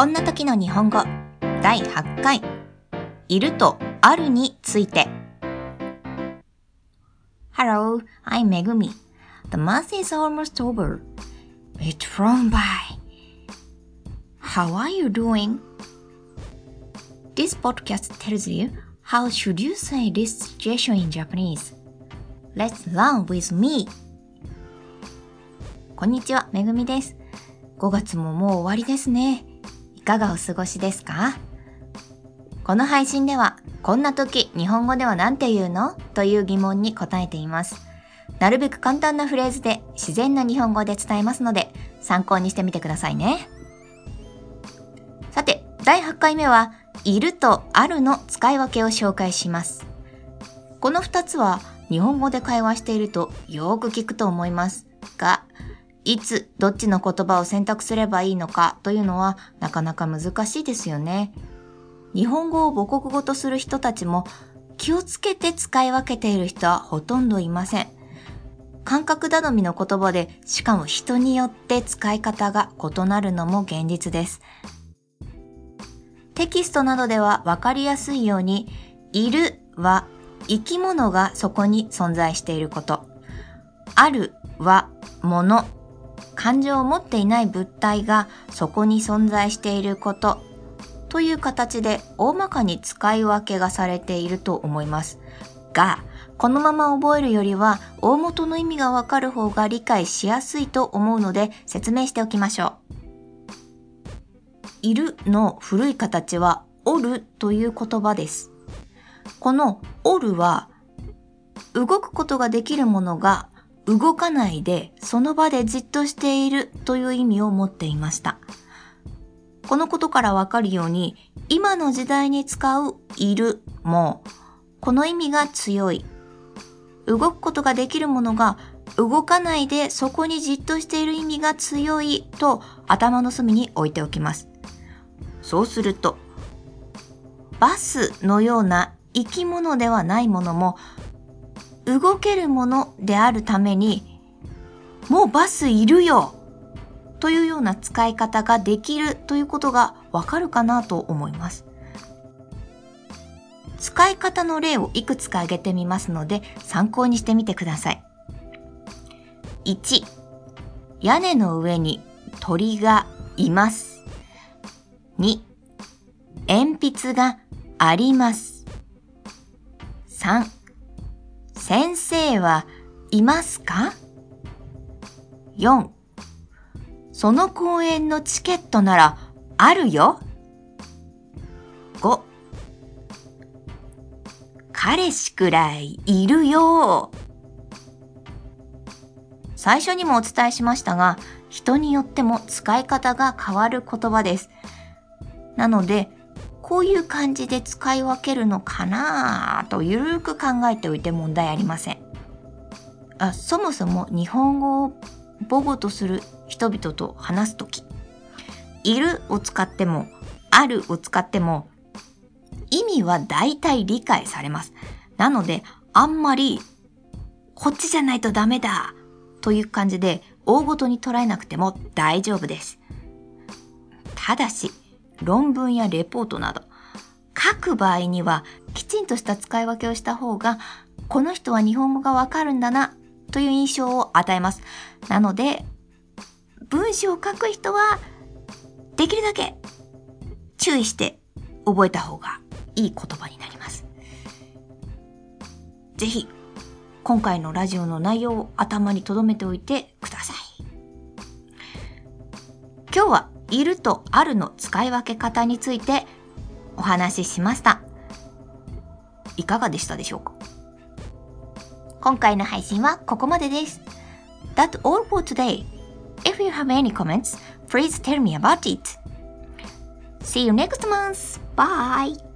こんな時の日本語第8回いるとあるについて Hello, I'm Megumi. The month is almost over. It's flown by. How are you doing? This podcast tells you how should you say this situation in Japanese. Let's learn with me. こんにちは、めぐみです。5月ももう終わりですね。いかがお過ごしですか？この配信では、こんな時、日本語では何て言うの？という疑問に答えています。なるべく簡単なフレーズで自然な日本語で伝えますので、参考にしてみてくださいね。さて、第8回目は、いるとあるの使い分けを紹介します。この2つは、日本語で会話しているとよく聞くと思いますが、いつどっちの言葉を選択すればいいのかというのはなかなか難しいですよね。日本語を母国語とする人たちも気をつけて使い分けている人はほとんどいません。感覚頼みの言葉で、しかも人によって使い方が異なるのも現実です。テキストなどではわかりやすいように、いるは生き物がそこに存在していること。あるは物。感情を持っていない物体がそこに存在していることという形で大まかに使い分けがされていると思います。が、このまま覚えるよりは大元の意味がわかる方が理解しやすいと思うので説明しておきましょう。いるの古い形はおるという言葉です。このおるは動くことができるものが動かないでその場でじっとしているという意味を持っていました。このことからわかるように今の時代に使ういるもこの意味が強い。動くことができるものが動かないでそこにじっとしている意味が強いと頭の隅に置いておきます。そうすると、バスのような生き物ではないものも動けるものであるために、もうバスいるよというような使い方ができるということがわかるかなと思います。使い方の例をいくつか挙げてみますので参考にしてみてください。1、屋根の上に鳥がいます。2、鉛筆があります。3、先生はいますか ?4、その公園のチケットならあるよ。5、彼氏くらいいるよ。最初にもお伝えしましたが、人によっても使い方が変わる言葉です。なので、こういう感じで使い分けるのかなとゆるく考えておいて問題ありません。あそもそも日本語を母語とする人々と話すとき、いるを使っても、あるを使っても、意味は大体理解されます。なので、あんまり、こっちじゃないとダメだという感じで大ごとに捉えなくても大丈夫です。ただし、論文やレポートなど、書く場合にはきちんとした使い分けをした方が、この人は日本語がわかるんだなという印象を与えます。なので、文章を書く人は、できるだけ注意して覚えた方がいい言葉になります。ぜひ、今回のラジオの内容を頭に留めておいてください。今日はいるとあるの使い分け方についてお話ししました。いかがでしたでしょうか今回の配信はここまでです。That's all for today. If you have any comments, please tell me about it. See you next month. Bye.